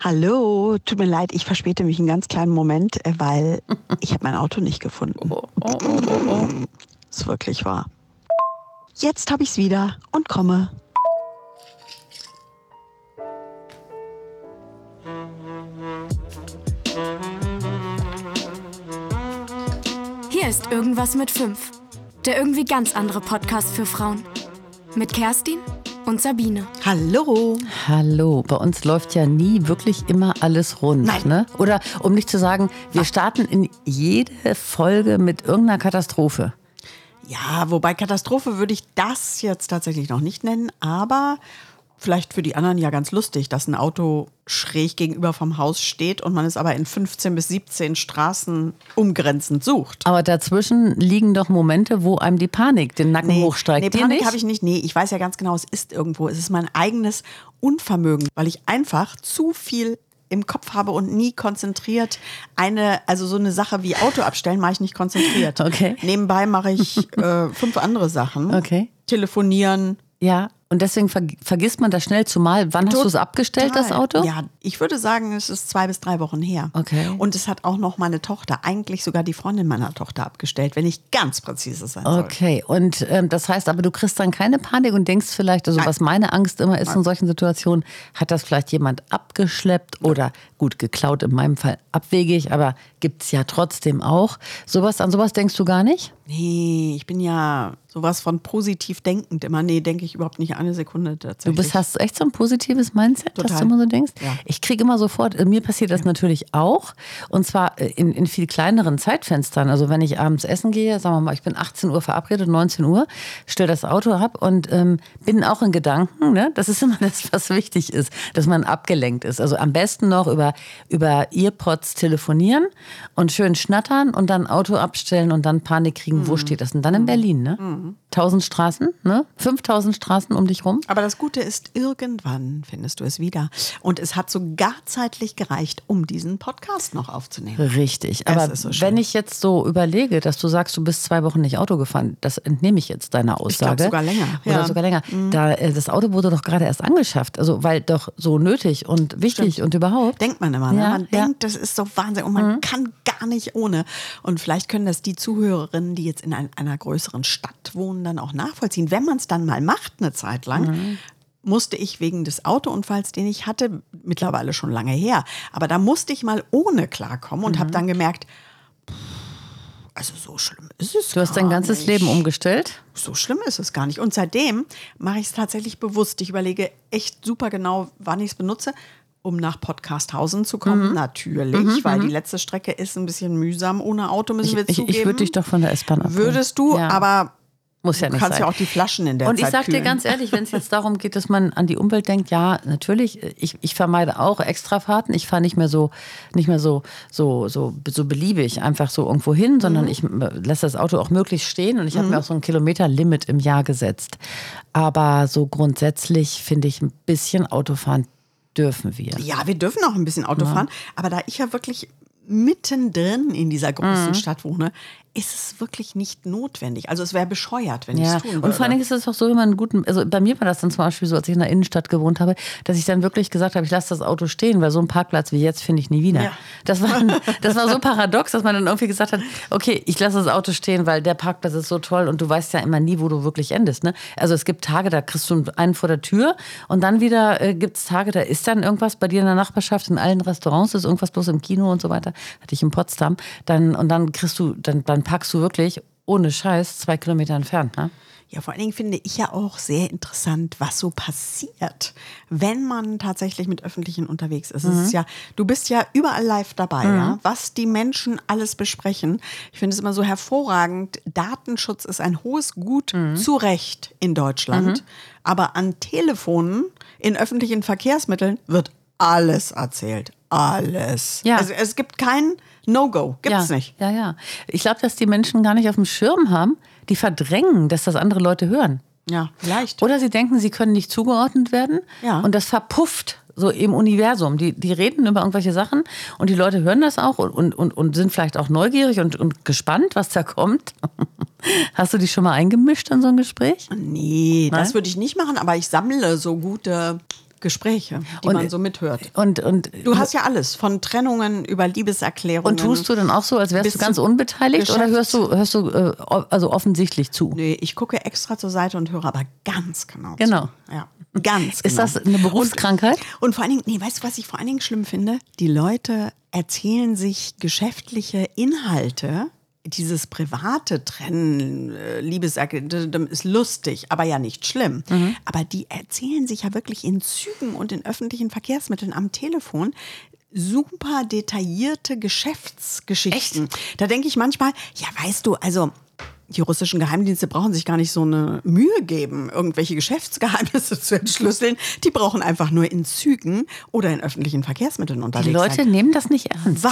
Hallo, tut mir leid, ich verspäte mich einen ganz kleinen Moment, äh, weil ich habe mein Auto nicht gefunden. Oh, oh, oh, oh, oh. Ist wirklich wahr. Jetzt habe ich es wieder und komme. Hier ist Irgendwas mit 5. Der irgendwie ganz andere Podcast für Frauen. Mit Kerstin und Sabine. Hallo. Hallo, bei uns läuft ja nie wirklich immer alles rund. Nein. Ne? Oder um nicht zu sagen, wir starten in jede Folge mit irgendeiner Katastrophe. Ja, wobei Katastrophe würde ich das jetzt tatsächlich noch nicht nennen, aber vielleicht für die anderen ja ganz lustig, dass ein Auto schräg gegenüber vom Haus steht und man es aber in 15 bis 17 Straßen umgrenzend sucht. Aber dazwischen liegen doch Momente, wo einem die Panik den Nacken hochsteigt. nee Panik habe ich nicht. Nee, ich weiß ja ganz genau, es ist irgendwo. Es ist mein eigenes Unvermögen, weil ich einfach zu viel im Kopf habe und nie konzentriert eine, also so eine Sache wie Auto abstellen, mache ich nicht konzentriert. Okay. Nebenbei mache ich äh, fünf andere Sachen. Okay. Telefonieren. Ja, und deswegen ver vergisst man das schnell, zumal, wann hast du es abgestellt, das Total. Auto? Ja, ich würde sagen, es ist zwei bis drei Wochen her. Okay. Und es hat auch noch meine Tochter, eigentlich sogar die Freundin meiner Tochter abgestellt, wenn ich ganz präzise sein soll. Okay, und ähm, das heißt aber, du kriegst dann keine Panik und denkst vielleicht, also Nein. was meine Angst immer ist in solchen Situationen, hat das vielleicht jemand abgeschleppt oder gut, geklaut in meinem Fall abwegig, aber gibt's ja trotzdem auch. Sowas, an sowas denkst du gar nicht? Nee, ich bin ja sowas von positiv denkend immer. Nee, denke ich überhaupt nicht eine Sekunde Du tatsächlich. bist, hast echt so ein positives Mindset, dass Total. du immer so denkst? Ja. Ich kriege immer sofort, äh, mir passiert das natürlich auch. Und zwar äh, in, in viel kleineren Zeitfenstern. Also wenn ich abends essen gehe, sagen wir mal, ich bin 18 Uhr verabredet, 19 Uhr, stelle das Auto ab und ähm, bin auch in Gedanken. Ne? Das ist immer das, was wichtig ist, dass man abgelenkt ist. Also am besten noch über, über Earpods telefonieren und schön schnattern und dann Auto abstellen und dann Panik kriegen, Mhm. wo steht das? Und dann in Berlin, ne? 1000 Straßen, ne? 5000 Straßen um dich rum. Aber das Gute ist, irgendwann findest du es wieder. Und es hat sogar zeitlich gereicht, um diesen Podcast noch aufzunehmen. Richtig. Es Aber so wenn ich jetzt so überlege, dass du sagst, du bist zwei Wochen nicht Auto gefahren, das entnehme ich jetzt deiner Aussage. sogar länger, Oder ja. Mhm. sogar länger. Da, äh, das Auto wurde doch gerade erst angeschafft. Also, weil doch so nötig und wichtig und überhaupt. Denkt man immer, ne? Ja, man ja. Mhm. denkt, das ist so Wahnsinn und man kann gar nicht ohne. Und vielleicht können das die Zuhörerinnen, die jetzt in ein, einer größeren Stadt wohnen, dann auch nachvollziehen. Wenn man es dann mal macht, eine Zeit lang, Mhm. musste ich wegen des Autounfalls, den ich hatte, mittlerweile schon lange her, aber da musste ich mal ohne klarkommen und Mhm. habe dann gemerkt, pff, also so schlimm ist es Du hast dein ganzes nicht. Leben umgestellt. So schlimm ist es gar nicht. Und seitdem mache ich es tatsächlich bewusst. Ich überlege echt super genau, wann ich es benutze, um nach Podcasthausen zu Mhm. kommen. Natürlich, weil die letzte Strecke ist ein bisschen mühsam ohne Auto, müssen wir Ich, zugeben. ich würde dich doch von der S-Bahn abholen. Würdest du, Ja. aber Muss ja du nicht kannst sein. ja auch die Flaschen in der Und ich Zeit sag dir kühlen. ganz ehrlich, wenn es jetzt darum geht, dass man an die Umwelt denkt, ja, natürlich, ich, ich vermeide auch Extrafahrten. Ich fahre nicht mehr so, nicht mehr so, so, so, so beliebig einfach so irgendwo hin, sondern Mhm. ich lasse das Auto auch möglichst stehen und ich habe mir auch so ein Kilometerlimit im Jahr gesetzt. Aber so grundsätzlich finde ich ein bisschen Autofahren dürfen wir. Ja, wir dürfen auch ein bisschen Auto fahren, aber da ich ja wirklich mittendrin in dieser großen Mhm. Stadt wohne, ist es wirklich nicht notwendig. Also es wäre bescheuert, wenn ich Ja, es tun würde. und vor allen Dingen ist es auch so, wenn man einen guten, also bei mir war das dann zum Beispiel so, als ich in der Innenstadt gewohnt habe, dass ich dann wirklich gesagt habe, ich lasse das Auto stehen, weil so einen Parkplatz wie jetzt finde ich nie wieder. Ja. Das, war, das war so paradox, dass man dann irgendwie gesagt hat, okay, ich lasse das Auto stehen, weil der Parkplatz ist so toll und du weißt ja immer nie, wo du wirklich endest. Ne? Also es gibt Tage, da kriegst du einen vor der Tür und dann wieder äh, gibt es Tage, da ist dann irgendwas bei dir in der Nachbarschaft, in allen Restaurants, ist irgendwas bloß im Kino und so weiter, hatte ich in Potsdam, dann, und dann kriegst du, dann, dann parkst du wirklich ohne Scheiß zwei Kilometer entfernt. Ne? Ja, vor allen Dingen finde ich ja auch sehr interessant, was so passiert, wenn man tatsächlich mit Öffentlichen unterwegs ist. Es ist ja, du bist ja überall live dabei, ja, was die Menschen alles besprechen. Ich finde es immer so hervorragend. Datenschutz ist ein hohes Gut, zu Recht in Deutschland. Aber an Telefonen, in öffentlichen Verkehrsmitteln wird alles erzählt. Alles. Ja. Also es gibt kein No-Go. Gibt's ja, nicht. Ja, ja. Ich glaube, dass die Menschen gar nicht auf dem Schirm haben, die verdrängen, dass das andere Leute hören. Ja, leicht. Oder sie denken, sie können nicht zugeordnet werden. Ja. Und das verpufft so im Universum. Die, die reden über irgendwelche Sachen und die Leute hören das auch und, und, und sind vielleicht auch neugierig und, und gespannt, was da kommt. Hast du dich schon mal eingemischt in so ein Gespräch? Nee, das Nein? würde ich nicht machen, aber ich sammle so gute Gespräche, die Und- man so mithört. Und, und Du hast ja alles, von Trennungen über Liebeserklärungen. Und tust du dann auch so, als wärst du ganz unbeteiligt oder hörst Geschäfts- du, hörst du äh, also offensichtlich zu? Nee, ich gucke extra zur Seite und höre aber ganz genau Genau. zu. Ja, ganz Ist genau. das eine Berufskrankheit? Und vor allen Dingen, nee, weißt du, was ich vor allen Dingen schlimm finde? Die Leute erzählen sich geschäftliche Inhalte. Dieses private Trennen, äh, d- ist lustig, aber ja nicht schlimm. Mhm. Aber die erzählen sich ja wirklich in Zügen und in öffentlichen Verkehrsmitteln am Telefon super detaillierte Geschäftsgeschichten. Da denke ich manchmal, ja, weißt du, also die russischen Geheimdienste brauchen sich gar nicht so eine Mühe geben, irgendwelche Geschäftsgeheimnisse zu entschlüsseln. Die brauchen einfach nur in Zügen oder in öffentlichen Verkehrsmitteln unterwegs Die Leute sein. nehmen das nicht ernst. Ja.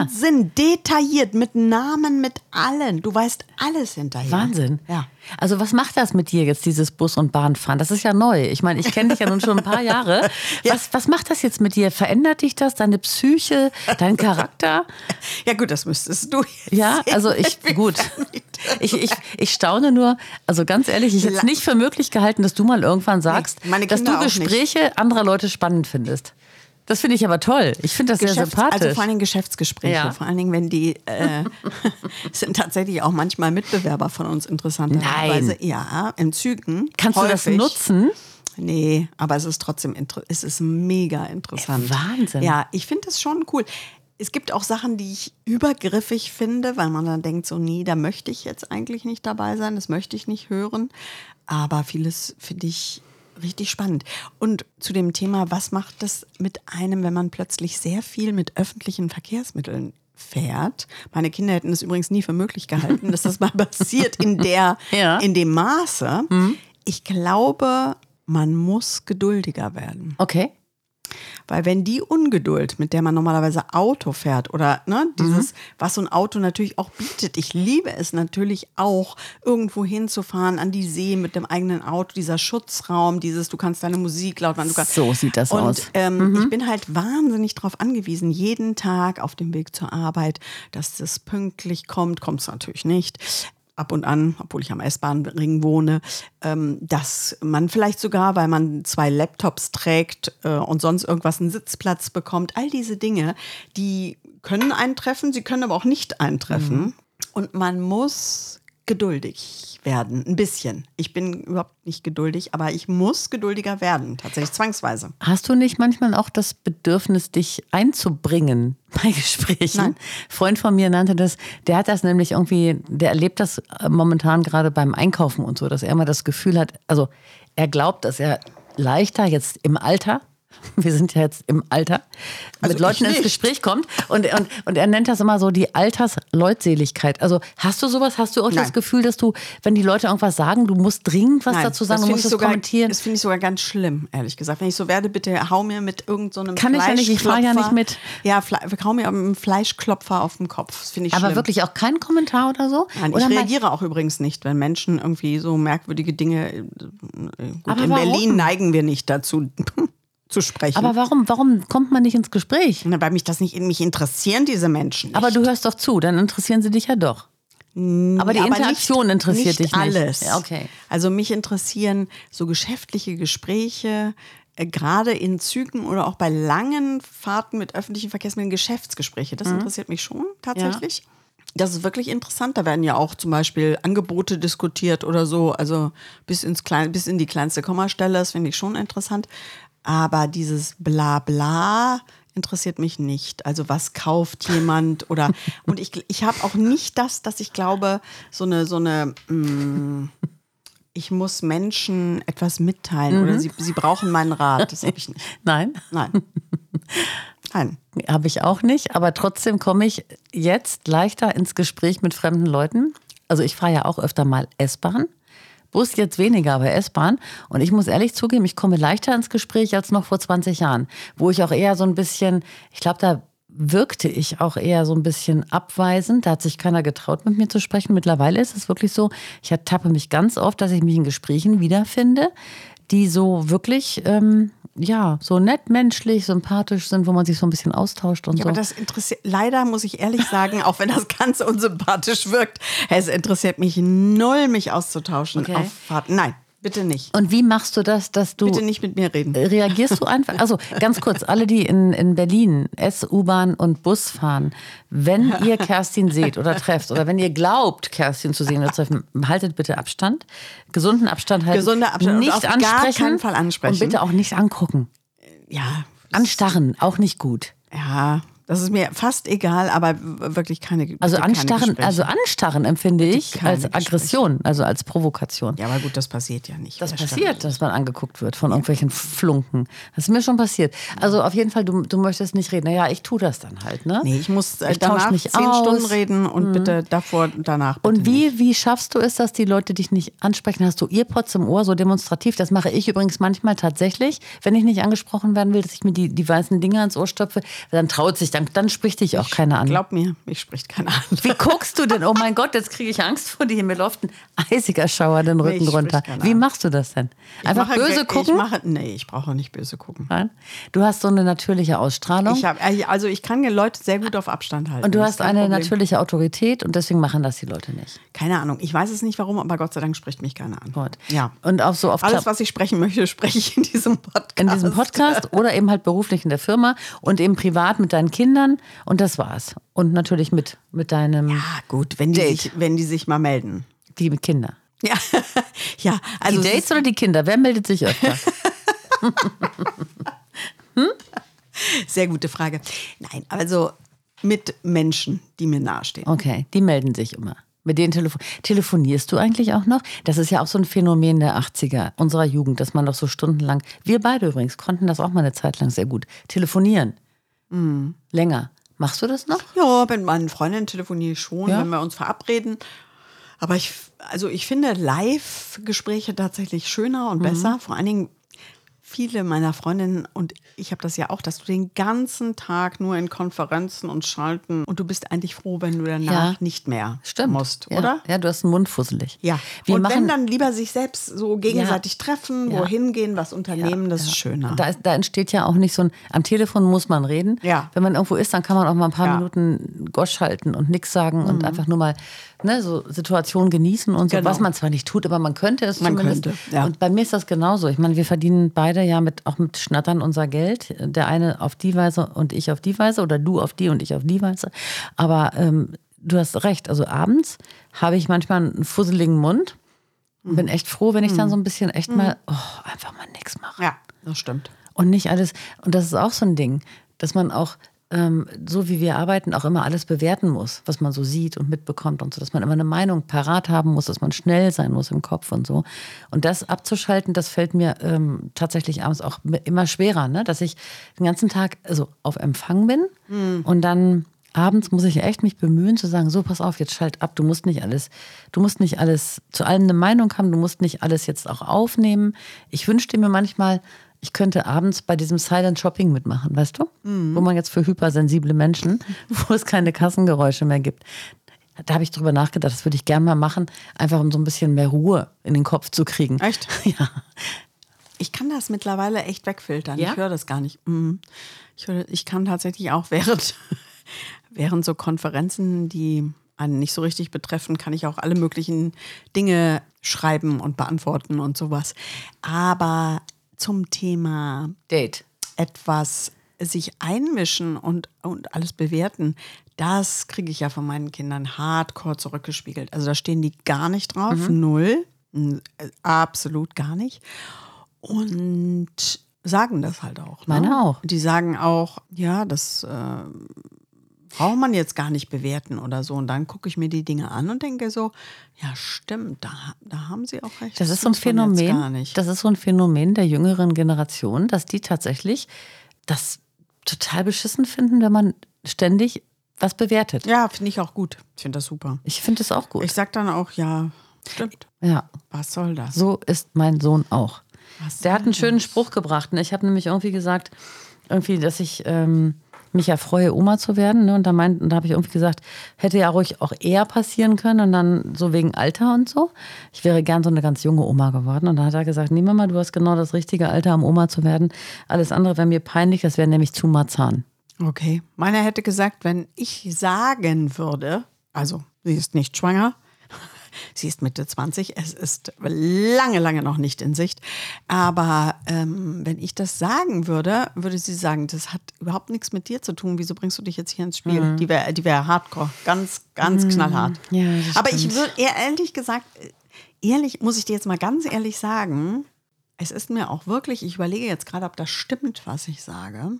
Wahnsinn, detailliert, mit Namen, mit allen. Du weißt alles hinterher. Wahnsinn. Ja. Also was macht das mit dir jetzt, dieses Bus- und Bahnfahren? Das ist ja neu. Ich meine, ich kenne dich ja nun schon ein paar Jahre. Was, was macht das jetzt mit dir? Verändert dich das, deine Psyche, dein Charakter? Ja gut, das müsstest du jetzt Ja, also ich, gut. Ich, ich, ich staune nur, also ganz ehrlich, ich hätte es nicht für möglich gehalten, dass du mal irgendwann sagst, meine dass du. Gespräche anderer Leute spannend findest. Das finde ich aber toll. Ich finde das sehr Geschäfts- sympathisch. Also vor allen Dingen Geschäftsgespräche. Ja. Vor allen Dingen, wenn die äh, sind tatsächlich auch manchmal Mitbewerber von uns interessanterweise. Nein. Ja, in Zügen. Kannst du das häufig. nutzen? Nee, aber es ist trotzdem es ist mega interessant. Wahnsinn. Ja, ich finde das schon cool. Es gibt auch Sachen, die ich übergriffig finde, weil man dann denkt, so, nee, da möchte ich jetzt eigentlich nicht dabei sein, das möchte ich nicht hören. Aber vieles finde ich richtig spannend. Und zu dem Thema, was macht das mit einem, wenn man plötzlich sehr viel mit öffentlichen Verkehrsmitteln fährt? Meine Kinder hätten es übrigens nie für möglich gehalten, dass das mal passiert in der, Ja. in dem Maße. Ich glaube, man muss geduldiger werden. Okay. Weil wenn die Ungeduld, mit der man normalerweise Auto fährt oder ne, dieses, was so ein Auto natürlich auch bietet, ich liebe es natürlich auch, irgendwo hinzufahren an die See mit dem eigenen Auto, dieser Schutzraum, dieses, du kannst deine Musik laut machen. Du kannst, So sieht das und, aus. Ähm, Ich bin halt wahnsinnig darauf angewiesen, jeden Tag auf dem Weg zur Arbeit, dass das pünktlich kommt, kommt es natürlich nicht. Ab und an, obwohl ich am S-Bahn-Ring wohne, ähm, dass man vielleicht sogar, weil man zwei Laptops trägt äh, und sonst irgendwas einen Sitzplatz bekommt, all diese Dinge, die können eintreffen, sie können aber auch nicht eintreffen. Und man muss geduldig werden, ein bisschen. Ich bin überhaupt nicht geduldig, aber ich muss geduldiger werden, tatsächlich zwangsweise. Hast du nicht manchmal auch das Bedürfnis, dich einzubringen bei Gesprächen? Nein. Ein Freund von mir nannte das, der hat das nämlich irgendwie, der erlebt das äh, momentan gerade beim Einkaufen und so, dass er immer das Gefühl hat, also er glaubt, dass er leichter jetzt im Alter, wir sind ja jetzt im Alter, Also mit Leuten ins. Gespräch kommt und, und, und er nennt das immer so die Altersleutseligkeit. Also hast du sowas, hast du auch das Nein. Gefühl, dass du, wenn die Leute irgendwas sagen, du musst dringend was Nein, dazu sagen, das du musst es kommentieren? Das finde ich sogar ganz schlimm, ehrlich gesagt. Wenn ich so werde, bitte hau mir mit irgendeinem Kann ich ja nicht, ich fahr ja nicht mit. Ja, hau mir einen Fleischklopfer auf den Kopf. Das finde ich Aber schlimm. wirklich auch kein Kommentar oder so? Nein, oder ich reagiere auch übrigens nicht, wenn Menschen irgendwie so merkwürdige Dinge. äh, Gut, Aber in warum? Berlin neigen wir nicht dazu zu sprechen. Aber warum, warum kommt man nicht ins Gespräch? Na, weil mich das nicht mich interessieren diese Menschen. Nicht. Aber du hörst doch zu, dann interessieren sie dich ja doch. Aber die Ja, Interaktion nicht, interessiert nicht dich nicht. alles. Ja, okay. Also mich interessieren so geschäftliche Gespräche, äh, gerade in Zügen oder auch bei langen Fahrten mit öffentlichen Verkehrsmitteln, Geschäftsgespräche. Das interessiert mich schon tatsächlich. Das ist wirklich interessant. Da werden ja auch zum Beispiel Angebote diskutiert oder so. Also bis ins Klein, bis in die kleinste Kommastelle. Das finde ich schon interessant. Aber dieses Blabla interessiert mich nicht. Also was kauft jemand oder und ich, ich habe auch nicht das, dass ich glaube, so eine, so eine mm, ich muss Menschen etwas mitteilen oder sie, sie brauchen meinen Rat. Das habe ich nicht. Nein, Nein. Nein. habe ich auch nicht. Aber trotzdem komme ich jetzt leichter ins Gespräch mit fremden Leuten. Also ich fahre ja auch öfter mal S-Bahn. Bus jetzt weniger, aber S-Bahn. Und ich muss ehrlich zugeben, ich komme leichter ins Gespräch als noch vor 20 Jahren, wo ich auch eher so ein bisschen, ich glaube, da wirkte ich auch eher so ein bisschen abweisend. Da hat sich keiner getraut, mit mir zu sprechen. Mittlerweile ist es wirklich so, ich ertappe mich ganz oft, dass ich mich in Gesprächen wiederfinde, die so wirklich, ähm, ja, so nett, menschlich, sympathisch sind, wo man sich so ein bisschen austauscht und Ja, so. aber das interessiert, leider muss ich ehrlich sagen, auch wenn das ganz unsympathisch wirkt, es interessiert mich null, mich auszutauschen Okay. auf Fahrten. Nein. Bitte nicht. Und wie machst du das, dass du. Bitte nicht mit mir reden. Reagierst du einfach? Also ganz kurz, alle, die in, in Berlin S, U-Bahn und Bus fahren, wenn ihr Kerstin seht oder trefft oder wenn ihr glaubt, Kerstin zu sehen oder zu treffen, haltet bitte Abstand. Gesunden Abstand halten. Gesunder Abstand und Nicht auf gar ansprechen. keinen Fall ansprechen. Und bitte auch nicht angucken. Ja, Anstarren, auch nicht gut. ja, das ist mir fast egal, aber wirklich keine Also keine anstarren, Gespräche. also anstarren empfinde ich keine als. Aggression, also als Provokation. Ja, aber gut, das passiert ja nicht. Das passiert, dass man angeguckt wird von irgendwelchen Flunken. Das ist mir schon passiert. Also auf jeden Fall, du, du möchtest nicht reden. Naja, ich tue das dann halt, ne? Nee, ich muss äh, Ich danach mich zehn aus. Mhm. Stunden reden und bitte davor und danach. Bitte Und wie, Nicht. wie schaffst du es, dass die Leute dich nicht ansprechen? Hast du Earpods im Ohr, so demonstrativ? Das mache ich übrigens manchmal tatsächlich, wenn ich nicht angesprochen werden will, dass ich mir die, die weißen Dinger ins Ohr stopfe. Dann traut sich, dann, dann spricht dich auch keiner an. Glaub mir, mich spricht keiner an. Wie guckst du denn? Oh mein Gott, jetzt kriege ich Angst vor dir. Mir läuft ein eisiger Schauer den Rücken ich runter. Wie machst du das denn? Ich Einfach böse Ich gucken? mache, nee, ich brauche nicht böse gucken. Nein? Du hast so eine natürliche Ausstrahlung. Ich hab, äh, also ich kann die Leute sehr gut auf Abstand halten. und du hast eine Problem. natürliche Autorität und deswegen machen das die Leute nicht. Keine Ahnung. Ich weiß es nicht warum, aber Gott sei Dank spricht mich keiner an. Gut. Ja. Und auch so auf Alles, was ich sprechen möchte, spreche ich in diesem Podcast. in diesem Podcast oder eben halt beruflich in der Firma und eben privat mit deinen Kindern und das war's. Und natürlich mit, mit deinem, Ah, gut, wenn die, Date. sich, wenn die sich mal melden. die mit Kinder. Ja, ja also die es Dates oder die Kinder? Wer meldet sich öfter? ist sehr gute Frage. Nein, also mit Menschen, die mir nahestehen. Okay, die melden sich immer. Mit denen telefon telefonierst du eigentlich auch noch? Das ist ja auch so ein Phänomen der 80er, unserer Jugend, dass man doch so stundenlang, wir beide übrigens, konnten das auch mal eine Zeit lang sehr gut, telefonieren. Mhm. Länger. Machst du das noch? Ja, mit meinen Freundinnen telefoniere ich schon, Ja. wenn wir uns verabreden. Aber ich, also ich finde Live-Gespräche tatsächlich schöner und besser. Vor allen Dingen viele meiner Freundinnen und ich habe das ja auch, dass du den ganzen Tag nur in Konferenzen und Schalten und du bist eigentlich froh, wenn du danach Ja. nicht mehr Stimmt. musst, ja. oder? Ja, du hast einen Mund fusselig. Ja. Wir und machen, wenn dann lieber sich selbst so gegenseitig treffen, Ja. wohin gehen, was unternehmen, das ist schöner. Da, da entsteht ja auch nicht so ein, am Telefon muss man reden. Ja. Wenn man irgendwo ist, dann kann man auch mal ein paar. Mhm. Minuten Gosch halten und nichts sagen und einfach nur mal ne, so Situationen genießen und so, Genau. was man zwar nicht tut, aber man könnte es Man zumindest. könnte, ja. Und bei mir ist das genauso. Ich meine, wir verdienen beide ja mit, auch mit Schnattern unser Geld. Der eine auf die Weise und ich auf die Weise oder du auf die und ich auf die Weise. Aber ähm, du hast recht. Also abends habe ich manchmal einen fusseligen Mund. und Bin echt froh, wenn ich dann so ein bisschen echt mal, oh, einfach mal nichts mache. ja, das stimmt. Und nicht alles, und das ist auch so ein Ding, dass man auch, ähm, so wie wir arbeiten, auch immer alles bewerten muss, was man so sieht und mitbekommt und so, dass man immer eine Meinung parat haben muss, dass man schnell sein muss im Kopf und so. Und das abzuschalten, das fällt mir ähm, tatsächlich abends auch immer schwerer, ne? dass ich den ganzen Tag also auf Empfang bin und dann abends muss ich echt mich bemühen zu sagen, so pass auf, jetzt schalt ab, du musst nicht alles, du musst nicht alles zu allem eine Meinung haben, du musst nicht alles jetzt auch aufnehmen. Ich wünschte mir manchmal, ich könnte abends bei diesem Silent Shopping mitmachen, weißt du? Wo man jetzt für hypersensible Menschen, wo es keine Kassengeräusche mehr gibt. Da habe ich drüber nachgedacht, das würde ich gerne mal machen, einfach um so ein bisschen mehr Ruhe in den Kopf zu kriegen. Echt? Ja. Ich kann das mittlerweile echt wegfiltern. Ja? Ich höre das gar nicht. Mhm. Ich, höre, ich kann tatsächlich auch während, während so Konferenzen, die einen nicht so richtig betreffen, kann ich auch alle möglichen Dinge schreiben und beantworten und sowas. Aber zum Thema Date. etwas sich einmischen und, und alles bewerten, das kriege ich ja von meinen Kindern hardcore zurückgespiegelt. Also da stehen die gar nicht drauf, null, N- äh, absolut gar nicht. Und sagen das halt auch. Ne? Meine auch. Die sagen auch, ja, das äh, braucht man jetzt gar nicht bewerten oder so. Und dann gucke ich mir die Dinge an und denke so, ja stimmt, da, da haben sie auch recht. Das ist so ein Phänomen. Gar nicht. Das ist so ein Phänomen der jüngeren Generation, dass die tatsächlich das total beschissen finden, wenn man ständig was bewertet. ja, finde ich auch gut. Ich finde das super. Ich finde es auch gut. Ich sag dann auch, ja, stimmt. ja, Was soll das? so ist mein Sohn auch. Was Der hat einen schönen das? Spruch gebracht. Ne? Ich habe nämlich irgendwie gesagt, irgendwie, dass ich ähm, mich ja freue, Oma zu werden. Ne? Und da, da habe ich irgendwie gesagt, hätte ja ruhig auch eher passieren können. Und dann so wegen Alter und so. Ich wäre gern so eine ganz junge Oma geworden. Und dann hat er gesagt, nee Mama, du hast genau das richtige Alter, um Oma zu werden. Alles andere wäre mir peinlich, das wäre nämlich zu Marzahn. Okay. Meiner hätte gesagt, wenn ich sagen würde, also sie ist nicht schwanger, sie ist Mitte 20, es ist lange, lange noch nicht in Sicht. Aber ähm, wenn ich das sagen würde, würde sie sagen, das hat überhaupt nichts mit dir zu tun. Wieso bringst du dich jetzt hier ins Spiel? Mhm. Die wäre die wär hardcore, ganz, ganz knallhart. Ja, Aber ich würde ehrlich gesagt, ehrlich, muss ich dir jetzt mal ganz ehrlich sagen, es ist mir auch wirklich, ich überlege jetzt gerade, ob das stimmt, was ich sage.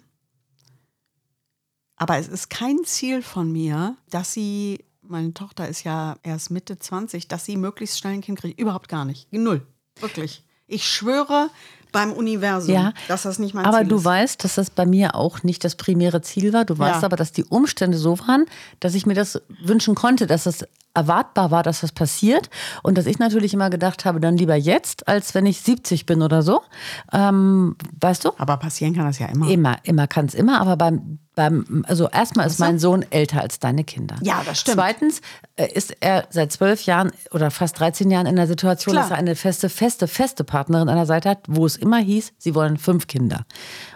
Aber es ist kein Ziel von mir, dass sie, meine Tochter ist ja erst Mitte 20, dass sie möglichst schnell ein Kind kriegt. Überhaupt gar nicht. Null. Wirklich. Ich schwöre beim Universum, Ja, dass das nicht mein aber Ziel du ist. weißt, dass das bei mir auch nicht das primäre Ziel war. Du weißt Ja. aber, dass die Umstände so waren, dass ich mir das wünschen konnte, dass es erwartbar war, dass das passiert. Und dass ich natürlich immer gedacht habe, dann lieber jetzt, als wenn ich 70 bin oder so. Ähm, weißt du? aber passieren kann das ja immer. Immer, immer kann es immer, aber beim, beim also erstmal ist mein Sohn älter als deine Kinder. Ja, das stimmt. Zweitens äh, ist er seit zwölf Jahren oder fast 13 Jahren in der Situation, Klar. dass er eine feste, feste, feste Partnerin an der Seite hat, wo es immer hieß, sie wollen fünf Kinder.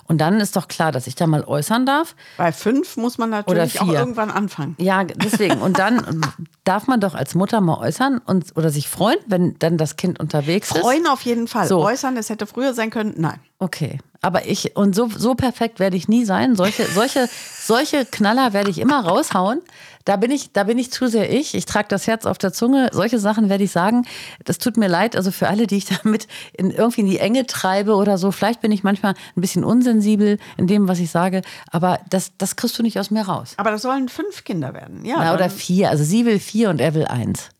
Und dann ist doch klar, dass ich da mal äußern darf. Bei fünf muss man natürlich auch irgendwann anfangen. Ja, deswegen. Und dann darf man doch als Mutter mal äußern und, oder sich freuen, wenn dann das Kind unterwegs ist. Freuen auf jeden Fall. So. Äußern, es hätte früher sein können. Nein. Okay, aber ich, und so, so perfekt werde ich nie sein. Solche, solche, solche Knaller werde ich immer raushauen. Da bin ich, da bin ich zu sehr ich. Ich trage das Herz auf der Zunge. Solche Sachen werde ich sagen. Das tut mir leid, also für alle, die ich damit in, irgendwie in die Enge treibe oder so. Vielleicht bin ich manchmal ein bisschen unsensibel in dem, was ich sage, aber das, das kriegst du nicht aus mir raus. Aber das sollen fünf Kinder werden. Ja, Na, oder vier. Also sie will vier und er will eins.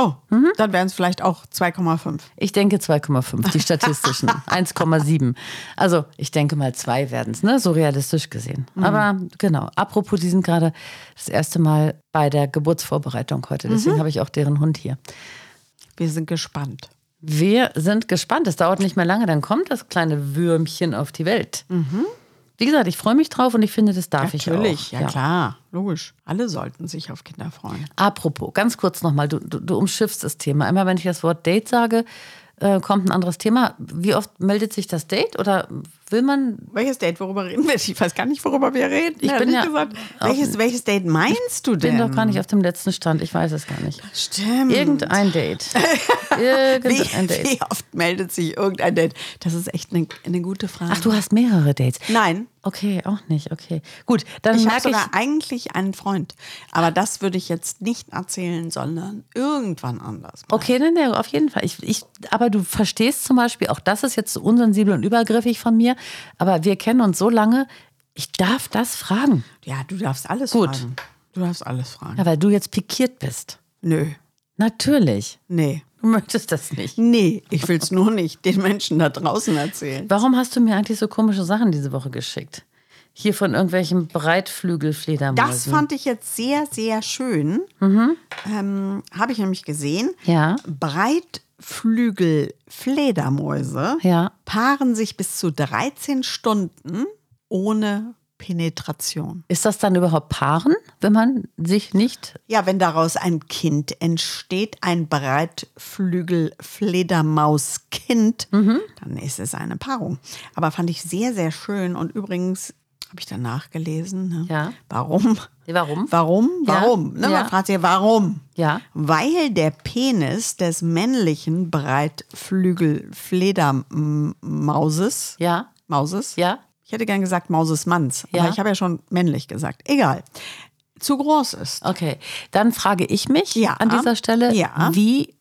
Oh, Mhm. dann wären es vielleicht auch 2,5. Ich denke 2,5, die statistischen. 1,7. Also ich denke mal zwei werden es, ne? so realistisch gesehen. Aber genau, apropos, die sind gerade das erste Mal bei der Geburtsvorbereitung heute. Deswegen habe ich auch deren Hund hier. Wir sind gespannt. Wir sind gespannt. Es dauert nicht mehr lange, dann kommt das kleine Würmchen auf die Welt. Wie gesagt, ich freue mich drauf und ich finde, das darf Natürlich, ich auch. ja, klar, logisch. Alle sollten sich auf Kinder freuen. Apropos, ganz kurz nochmal, du, du, du umschiffst das Thema. Einmal, wenn ich das Wort Date sage, äh, kommt ein anderes Thema. Wie oft meldet sich das Date oder will man Welches Date, worüber reden wir? Ich weiß gar nicht, worüber wir reden. Ich ehrlich bin ja gesagt. Welches, welches Date meinst du denn? bin doch gar nicht auf dem letzten Stand, ich weiß es gar nicht. Stimmt. Irgendein Date. wie, Irgendein Date. wie oft meldet sich irgendein Date? Das ist echt eine, eine gute Frage. Ach, du hast mehrere Dates. Nein, Okay, auch nicht, okay. Gut, dann ich habe merke ich. sogar eigentlich einen Freund. Aber das würde ich jetzt nicht erzählen, sondern irgendwann anders. mal. Okay, nee, nee, auf jeden Fall. Ich, ich, aber du verstehst zum Beispiel, auch das ist jetzt so unsensibel und übergriffig von mir, aber wir kennen uns so lange, ich darf das fragen. Ja, du darfst alles Gut. fragen. Du darfst alles fragen. Ja, weil du jetzt pikiert bist. Nö, Natürlich. nee. Du möchtest das nicht. Nee, ich will es nur nicht den Menschen da draußen erzählen. Warum hast du mir eigentlich so komische Sachen diese Woche geschickt? Hier von irgendwelchen Breitflügelfledermäusen. Das fand ich jetzt sehr, sehr schön. Ähm, Habe ich nämlich gesehen. Ja. Breitflügelfledermäuse Ja. paaren sich bis zu 13 Stunden ohne Penetration. Ist das dann überhaupt Paaren, wenn man sich nicht. Ja, wenn daraus ein Kind entsteht, ein Breitflügelfledermauskind, dann ist es eine Paarung. Aber fand ich sehr, sehr schön. Und übrigens habe ich danach gelesen, ne? Ja. warum? Warum? Warum? Ja. Warum? Ne, Ja. Man fragt sich, warum? Ja. Weil der Penis des männlichen Breitflügelfledermauses, Ja. Mauses, Ja. ich hätte gern gesagt Mausesmanns, Ja. aber ich habe ja schon männlich gesagt. Egal. Zu groß ist. Okay. Dann frage ich mich Ja. an dieser Stelle, Ja. wie.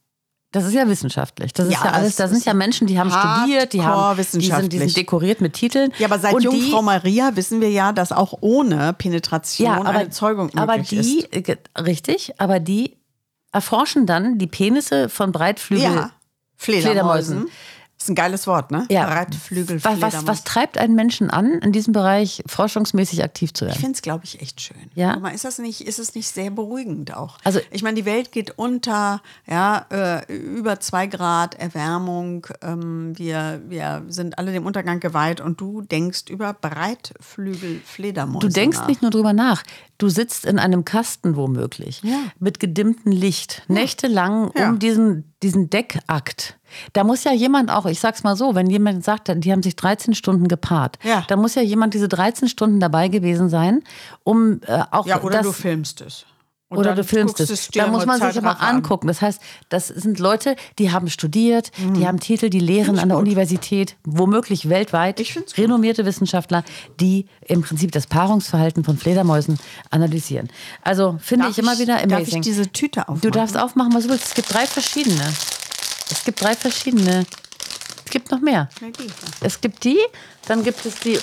Das ist ja wissenschaftlich. Das ist Ja, alles, da das sind ja Menschen, die haben studiert, die haben die sind, die sind dekoriert mit Titeln. Ja, aber seit Und Jungfrau die, Maria wissen wir ja, dass auch ohne Penetration ja, aber, eine Zeugung möglich aber die, ist. äh, richtig, aber die erforschen dann die Penisse von Breitflügel. Ja, Fledermäusen. Fledermäusen. Ist ein geiles Wort, ne? Ja. Breitflügelfledermaus. Was, was, was treibt einen Menschen an, in diesem Bereich forschungsmäßig aktiv zu Ich werden? finde es, glaube ich, echt schön. Ja? Guck mal, ist das nicht, ist es nicht sehr beruhigend auch? Also- ich meine, die Welt geht unter, ja, äh, über zwei Grad Erwärmung. Ähm, wir, wir sind alle dem Untergang geweiht und du denkst über Breitflügelfledermäuse Du denkst nach. nicht nur drüber nach. Du sitzt in einem Kasten womöglich Ja. mit gedimmtem Licht, nächtelang Ja. um diesen, diesen Deckakt. Da muss ja jemand auch, ich sag's mal so, wenn jemand sagt, die haben sich 13 Stunden gepaart, Ja. da muss ja jemand diese 13 Stunden dabei gewesen sein, um äh, auch Ja, oder das. du filmst es. Und Oder dann du filmst es. Da muss im man sich aber an. angucken. Das heißt, das sind Leute, die haben studiert, Mhm. die haben Titel, die lehren an der Universität, womöglich weltweit. Ich find's gut. renommierte Wissenschaftler, die im Prinzip das Paarungsverhalten von Fledermäusen analysieren. Also finde Darf ich immer wieder amazing. Darf ich diese Tüte aufmachen? Du darfst aufmachen, was du willst. Es gibt drei verschiedene. Es gibt drei verschiedene. Es gibt noch mehr. Es gibt die, dann gibt es die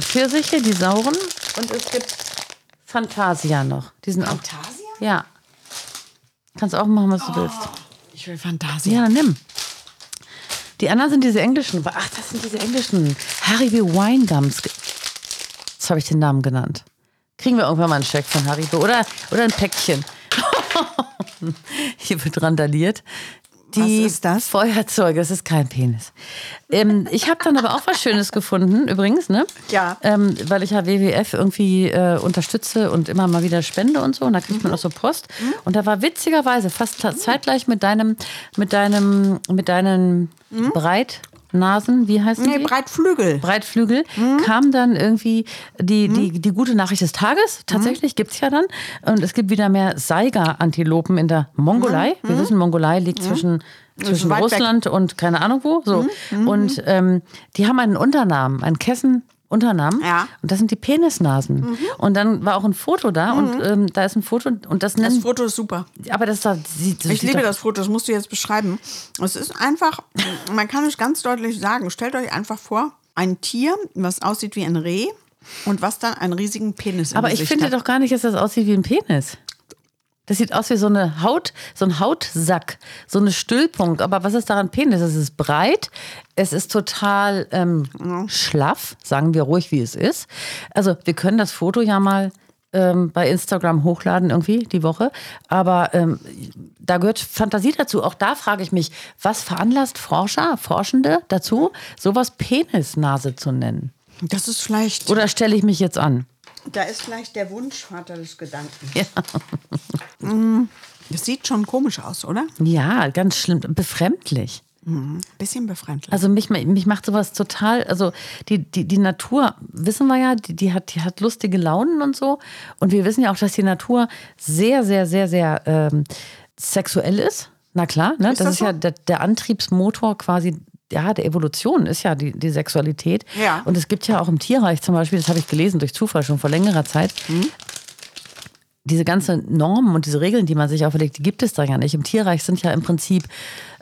Pfirsiche, die sauren und es gibt Fantasia noch. Die sind auch. Fantasia? Ja. Kannst auch machen, was du willst. Ich will Fantasie. Ja, nimm. Die anderen sind diese englischen. Ach, das sind diese englischen. Haribo Wine Gums. Jetzt habe ich den Namen genannt. Kriegen wir irgendwann mal einen Scheck von Haribo oder, oder ein Päckchen. Hier wird randaliert. Die Was ist das? Feuerzeuge, das ist kein Penis. Ähm, ich habe dann aber auch was Schönes gefunden, übrigens, ne? Ja. Ähm, weil ich ja WWF irgendwie äh, unterstütze und immer mal wieder spende und so. Und da kriegt Mhm. man auch so Post. Und da war witzigerweise fast zeitgleich mit deinem, mit deinem, mit deinen Breitnasen, wie heißen Mhm. Nee, die? Breitflügel. Breitflügel, Mhm. kam dann irgendwie die, die, die gute Nachricht des Tages. Mhm. Tatsächlich gibt's ja dann. Und es gibt wieder mehr Saiga-Antilopen in der Mongolei. Wir wissen, Mongolei liegt zwischen, zwischen Mhm. weit weg. Mhm. Russland und keine Ahnung wo. So. Und ähm, die haben einen Unternamen, einen Kessen. Unternamen. Ja. Mhm. Und das sind die Penisnasen. Und dann war auch ein Foto da und ähm, da ist ein Foto und das Das nennen. Foto ist super. aber das da sieht, Ich sieht liebe das Foto, das musst du jetzt beschreiben. Es ist einfach, man kann es ganz deutlich sagen. Stellt euch einfach vor, ein Tier, was aussieht wie ein Reh und was dann einen riesigen Penis Aber ich finde hat. doch gar nicht, dass das aussieht wie ein Penis. Das sieht aus wie so eine Haut, so ein Hautsack, so eine Stüllpunkt. Aber was ist daran Penis? Es ist breit, es ist total ähm, schlaff, sagen wir ruhig, wie es ist. Also wir können das Foto ja mal ähm, bei Instagram hochladen irgendwie die Woche. Aber ähm, da gehört Fantasie dazu. Auch da frage ich mich, was veranlasst Forscher, Forschende dazu, sowas Penisnase zu nennen? Das ist vielleicht, Oder stelle ich mich jetzt an? Da ist vielleicht der Wunschvater des Gedanken. Ja. Das sieht schon komisch aus, oder? Ja, ganz schlimm, befremdlich. Bisschen befremdlich. Also mich, mich macht sowas total, also die, die, die Natur, wissen wir ja, die, die, hat, die hat lustige Launen und so. Und wir wissen ja auch, dass die Natur sehr, sehr, sehr, sehr ähm, sexuell ist. Na klar, ne? Ist das, das ist so? ja der, der Antriebsmotor quasi ja, der Evolution ist ja die, die Sexualität. Ja. Und es gibt ja auch im Tierreich zum Beispiel, das habe ich gelesen durch Zufall schon vor längerer Zeit, diese ganzen Normen und diese Regeln, die man sich auferlegt, die gibt es da ja nicht. Im Tierreich sind ja im Prinzip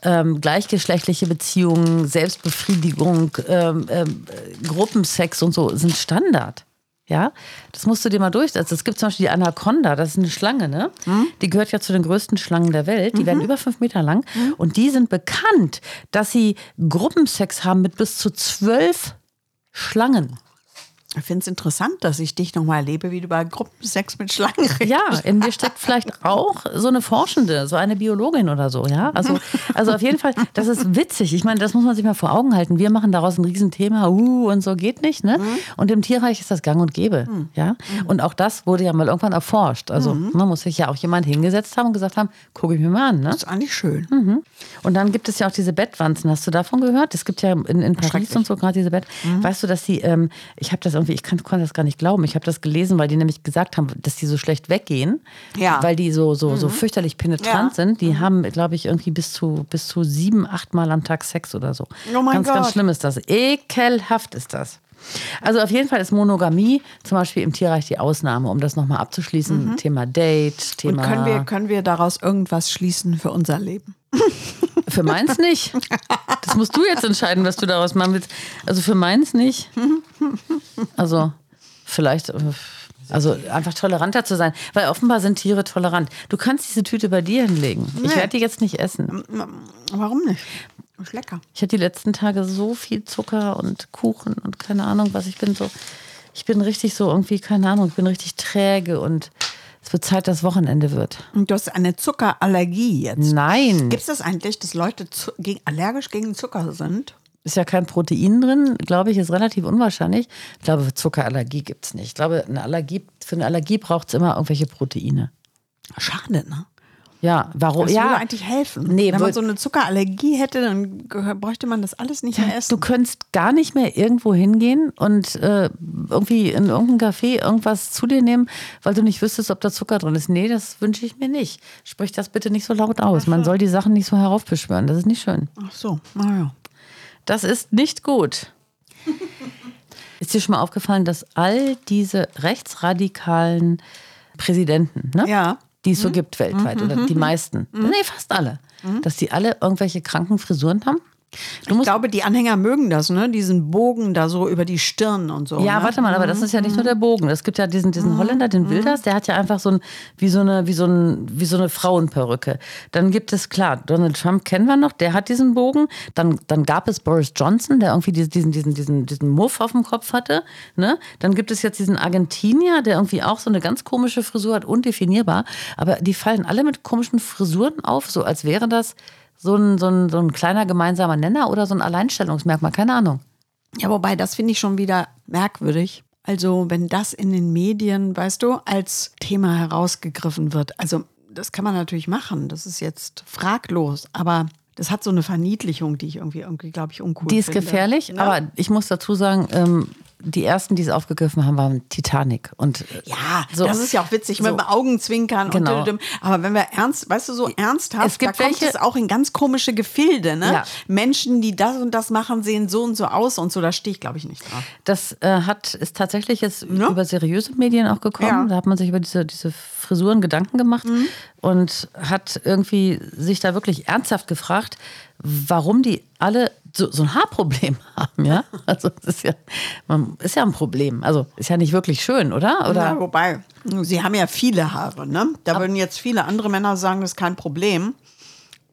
ähm, gleichgeschlechtliche Beziehungen, Selbstbefriedigung, ähm, ähm, äh, Gruppensex und so sind Standard. Ja, das musst du dir mal durch. Also es gibt zum Beispiel die Anaconda, das ist eine Schlange, ne? Die gehört ja zu den größten Schlangen der Welt. Die werden über fünf Meter lang und die sind bekannt, dass sie Gruppensex haben mit bis zu zwölf Schlangen. Ich finde es interessant, dass ich dich nochmal erlebe, wie du über Gruppensex mit Schlangen redest. Ja, in dir steckt vielleicht auch so eine Forschende, so eine Biologin oder so, ja. Also, also auf jeden Fall, das ist witzig. Ich meine, das muss man sich mal vor Augen halten. Wir machen daraus ein Riesenthema, uh, und so geht nicht, ne? Und im Tierreich ist das gang und gäbe, ja. Und auch das wurde ja mal irgendwann erforscht. Also, man muss sich ja auch jemand hingesetzt haben und gesagt haben, gucke ich mir mal an, ne? Das ist eigentlich schön. Und dann gibt es ja auch diese Bettwanzen. Hast du davon gehört? Es gibt ja in, in Paris und so gerade diese Bett. Weißt du, dass die, ähm, ich habe das irgendwie, ich kann, konnte das gar nicht glauben. Ich habe das gelesen, weil die nämlich gesagt haben, dass die so schlecht weggehen, Ja. weil die so, so, so fürchterlich penetrant Ja. sind. Die haben, glaube ich, irgendwie bis zu, bis zu sieben, acht Mal am Tag Sex oder so. Oh mein ganz, ganz Gott. schlimm ist das. Ekelhaft ist das. Also auf jeden Fall ist Monogamie zum Beispiel im Tierreich die Ausnahme, um das nochmal abzuschließen. Thema Date, Und Thema. können wir, können wir daraus irgendwas schließen für unser Leben? Für meins nicht. Das musst du jetzt entscheiden, was du daraus machen willst. Also für meins nicht. Also vielleicht, äh, also einfach toleranter zu sein. Weil offenbar sind Tiere tolerant. Du kannst diese Tüte bei dir hinlegen. Ich Nee. werde die jetzt nicht essen. Warum nicht? Ist lecker. Ich hatte die letzten Tage so viel Zucker und Kuchen und keine Ahnung was. Ich bin so, ich bin richtig so irgendwie, keine Ahnung, ich bin richtig träge und es wird Zeit, dass Wochenende wird. Und du hast eine Zuckerallergie jetzt. Nein. Gibt es das eigentlich, dass Leute gegen, allergisch gegen Zucker sind? Ist ja kein Protein drin, glaube ich, ist relativ unwahrscheinlich. Ich glaube, Zuckerallergie gibt es nicht. Ich glaube, eine Allergie, für eine Allergie braucht es immer irgendwelche Proteine. Schade, ne? Ja, warum? Das ja, würde eigentlich helfen. Nee, Wenn man so eine Zuckerallergie hätte, dann bräuchte man das alles nicht mehr essen. Du könntest gar nicht mehr irgendwo hingehen und äh, irgendwie in irgendein Café irgendwas zu dir nehmen, weil du nicht wüsstest, ob da Zucker drin ist. Nee, das wünsche ich mir nicht. Sprich das bitte nicht so laut aus. Man soll die Sachen nicht so heraufbeschwören. Das ist nicht schön. Ach so, naja. Das ist nicht gut. Ist dir schon mal aufgefallen, dass all diese rechtsradikalen Präsidenten, ne? Ja. Die es so gibt weltweit, oder die meisten, nee, fast alle, dass die alle irgendwelche kranken Frisuren haben? Ich glaube, die Anhänger mögen das, ne? Diesen Bogen da so über die Stirn und so. Ja, ne? warte mal, aber das ist ja nicht nur der Bogen. Es gibt ja diesen, diesen Holländer, den Wilders, der hat ja einfach so ein, wie so eine, wie so ein, wie so eine Frauenperücke. Dann gibt es, klar, Donald Trump kennen wir noch, der hat diesen Bogen. Dann, dann gab es Boris Johnson, der irgendwie diesen, diesen, diesen, diesen, diesen Muff auf dem Kopf hatte. Ne? Dann gibt es jetzt diesen Argentinier, der irgendwie auch so eine ganz komische Frisur hat, undefinierbar. Aber die fallen alle mit komischen Frisuren auf, so als wäre das so ein, so ein, so ein kleiner gemeinsamer Nenner oder so ein Alleinstellungsmerkmal, keine Ahnung. Ja, wobei, das finde ich schon wieder merkwürdig. Also, wenn das in den Medien, weißt du, als Thema herausgegriffen wird. Also, das kann man natürlich machen. Das ist jetzt fraglos. Aber das hat so eine Verniedlichung, die ich irgendwie, irgendwie glaube ich, uncool Die ist finde. gefährlich, Ja. aber ich muss dazu sagen, ähm, die ersten, die es aufgegriffen haben, waren Titanic. Und äh, Ja, so, das ist ja auch witzig mit so. dem Augenzwinkern Genau. und. Aber wenn wir ernst, weißt du, so ernsthaft, Es gibt da kommt welche- es auch in ganz komische Gefilde, ne? Ja. Menschen, die das und das machen, sehen so und so aus und so, da stehe ich, glaube ich, nicht drauf. Das äh, hat, ist tatsächlich jetzt Ne? über seriöse Medien auch gekommen. Ja. Mhm. Da hat man sich über diese, diese Frisuren Gedanken gemacht und hat irgendwie sich da wirklich ernsthaft gefragt, warum die alle so, so ein Haarproblem haben, ja? Also das ist ja, man, ist ja ein Problem. Also ist ja nicht wirklich schön, oder? Oder Ja, wobei, sie haben ja viele Haare, ne? Da würden jetzt viele andere Männer sagen, das ist kein Problem.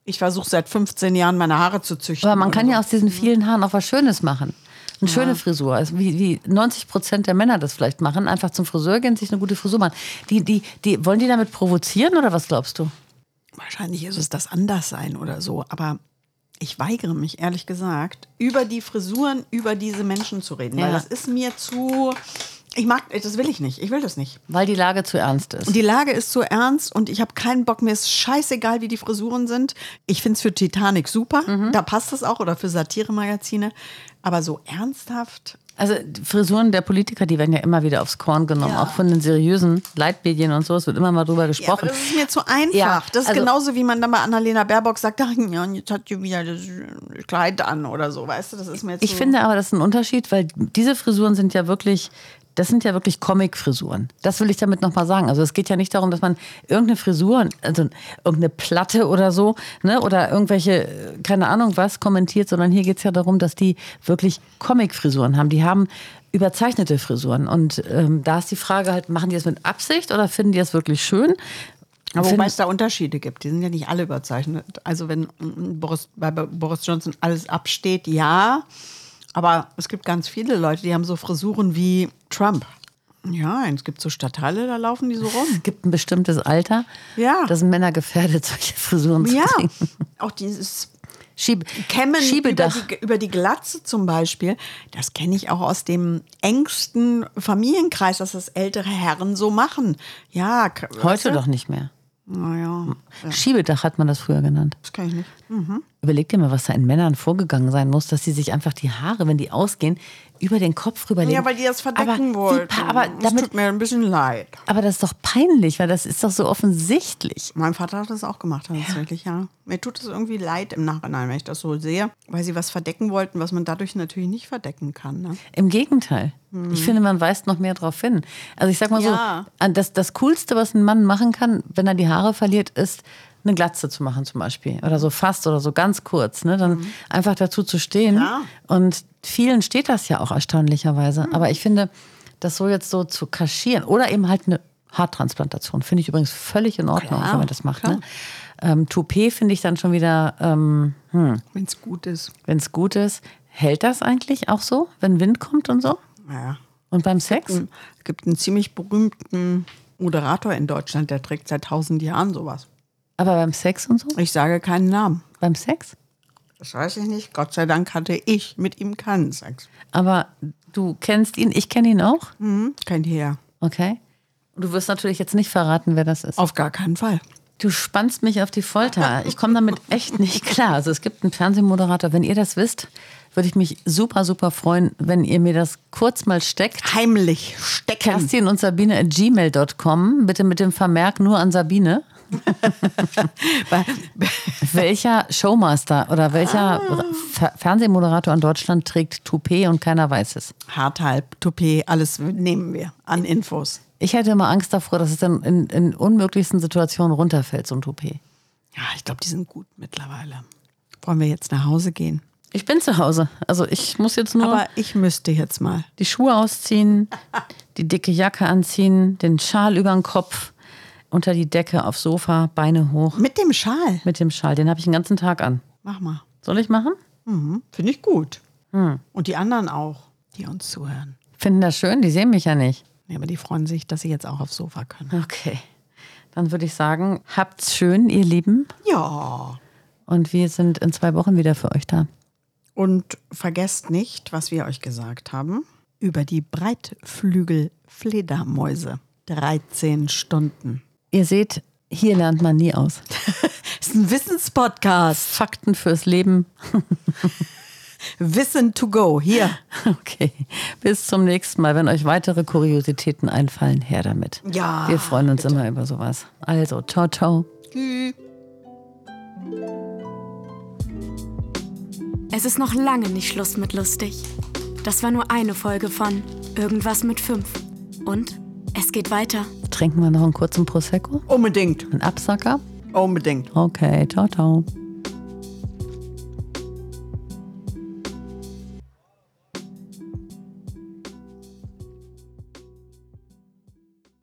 Ich versuche seit 15 Jahren meine Haare zu züchten. Aber man kann ja aus diesen vielen Haaren auch was Schönes machen. Eine schöne Frisur. Also wie, wie 90 Prozent der Männer das vielleicht machen. Einfach zum Friseur gehen, sich eine gute Frisur machen. Die, die, die, wollen die damit provozieren oder was glaubst du? Wahrscheinlich ist es das anders sein oder so, aber ich weigere mich, ehrlich gesagt, über die Frisuren, über diese Menschen zu reden, weil Ja. das ist mir zu. Ich mag, das will ich nicht. Ich will das nicht. Weil die Lage zu ernst ist. Und die Lage ist zu ernst und ich habe keinen Bock. Mir ist scheißegal, wie die Frisuren sind. Ich finde es für Titanic super. Da passt es auch oder für Satiremagazine. Aber so ernsthaft. Also Frisuren der Politiker, die werden ja immer wieder aufs Korn genommen, Ja. auch von den seriösen Leitmedien und so. Es wird immer mal drüber Ja, gesprochen. das ist mir zu einfach. Ja, das ist also- genauso, wie man dann bei Annalena Baerbock sagt, ach ja, jetzt hat die wieder das Kleid an oder so, weißt du, das ist mir zu... Ich finde aber, das ist ein Unterschied, weil diese Frisuren sind ja wirklich, das sind ja wirklich Comic-Frisuren. Das will ich damit nochmal sagen. Also es geht ja nicht darum, dass man irgendeine Frisur, also irgendeine Platte oder so, ne, oder irgendwelche, äh, keine Ahnung was, kommentiert, sondern hier geht es ja darum, dass die wirklich Comic-Frisuren haben. Die haben überzeichnete Frisuren. Und ähm, da ist die Frage halt, machen die das mit Absicht oder finden die das wirklich schön? Aber wobei es da Unterschiede gibt. Die sind ja nicht alle überzeichnet. Also wenn mm, Boris, bei Boris Johnson alles absteht, ja. Aber es gibt ganz viele Leute, die haben so Frisuren wie Trump. Ja, es gibt so Stadtteile, da laufen die so rum. Es gibt ein bestimmtes Alter. Ja. Da sind Männer gefährdet, solche Frisuren zu Ja, kriegen. auch dieses Schieb Kämmen über die, über die Glatze zum Beispiel, das kenne ich auch aus dem engsten Familienkreis, dass das ältere Herren so machen. Ja, weißt Heute du? doch nicht mehr. Naja, Schiebedach hat man das früher genannt. das kann ich nicht. Hm. Überleg dir mal, was da in Männern vorgegangen sein muss, dass sie sich einfach die Haare, wenn die ausgehen, über den Kopf rüberlegen. Ja, weil die das verdecken aber wollten. aber, das damit, tut mir ein bisschen leid. aber das ist doch peinlich, weil das ist doch so offensichtlich. Mein Vater hat das auch gemacht, tatsächlich, ja. Mir tut es irgendwie leid im Nachhinein, wenn ich das so sehe, weil sie was verdecken wollten, was man dadurch natürlich nicht verdecken kann. Ne? Im Gegenteil. Ich finde, man weist noch mehr drauf hin. Also ich sag mal Mhm. Ja. so, das, das Coolste, was ein Mann machen kann, wenn er die Haare verliert, ist eine Glatze zu machen zum Beispiel. Oder so fast oder so ganz kurz. Ne? Dann einfach dazu zu stehen. Mhm. Mhm. Und vielen steht das ja auch erstaunlicherweise. Aber ich finde, das so jetzt so zu kaschieren oder eben halt eine Haartransplantation, finde ich übrigens völlig in Ordnung, Klar, wenn man das macht. klar. Ne? Ähm, Toupet finde ich dann schon wieder, ähm, hm, Wenn es gut ist. wenn es gut ist. Hält das eigentlich auch so, wenn Wind kommt und so? Naja. Und beim Sex? Es gibt einen ziemlich berühmten Moderator in Deutschland, der trägt seit tausend Jahren sowas. Aber beim Sex und so? Ich sage keinen Namen. Beim Sex? Das weiß ich nicht. Gott sei Dank hatte ich mit ihm keinen Sex. Aber du kennst ihn, ich kenne ihn auch. Mhm. Kennt ja. Okay. Und du wirst natürlich jetzt nicht verraten, wer das ist. Auf gar keinen Fall. Du spannst mich auf die Folter. Ich komme damit echt nicht klar. Also es gibt einen Fernsehmoderator, wenn ihr das wisst, würde ich mich super, super freuen, wenn ihr mir das kurz mal steckt. Heimlich stecken. Kerstin und Sabine at gmail.com. Bitte mit dem Vermerk nur an Sabine. welcher Showmaster oder welcher Fer Fernsehmoderator in Deutschland trägt Toupet und keiner weiß es? Harthalb, Toupet, alles nehmen wir an Infos. Ich hätte immer Angst davor, dass es dann in, in unmöglichsten Situationen runterfällt, so ein Toupet. Ja, ich glaube, die sind gut mittlerweile. Wollen wir jetzt nach Hause gehen? Ich bin zu Hause. Also ich muss jetzt nur Aber ich müsste jetzt mal. die Schuhe ausziehen, die dicke Jacke anziehen, den Schal über den Kopf, unter die Decke aufs Sofa, Beine hoch. Mit dem Schal. Mit dem Schal, den habe ich den ganzen Tag an. Mach mal. Soll ich machen? Mhm. Finde ich gut. Und die anderen auch, die uns zuhören. Finden das schön? Die sehen mich ja nicht. Ja, aber die freuen sich, dass sie jetzt auch aufs Sofa können. Okay. Dann würde ich sagen, habt's schön, ihr Lieben. Ja. Und wir sind in zwei Wochen wieder für euch da. Und vergesst nicht, was wir euch gesagt haben über die Breitflügel-Fledermäuse. 13 Stunden. Ihr seht, hier lernt man nie aus. Das ist ein Wissenspodcast. Fakten fürs Leben. Wissen to go. Hier. Okay. Bis zum nächsten Mal. Wenn euch weitere Kuriositäten einfallen, her damit. Ja, Wir freuen uns immer über sowas. Also, ciao, ciao. Tschüss. Es ist noch lange nicht Schluss mit lustig. Das war nur eine Folge von Irgendwas mit fünf. Und es geht weiter. Trinken wir noch einen kurzen Prosecco? Unbedingt. Einen Absacker? Unbedingt. Okay, ciao, ciao.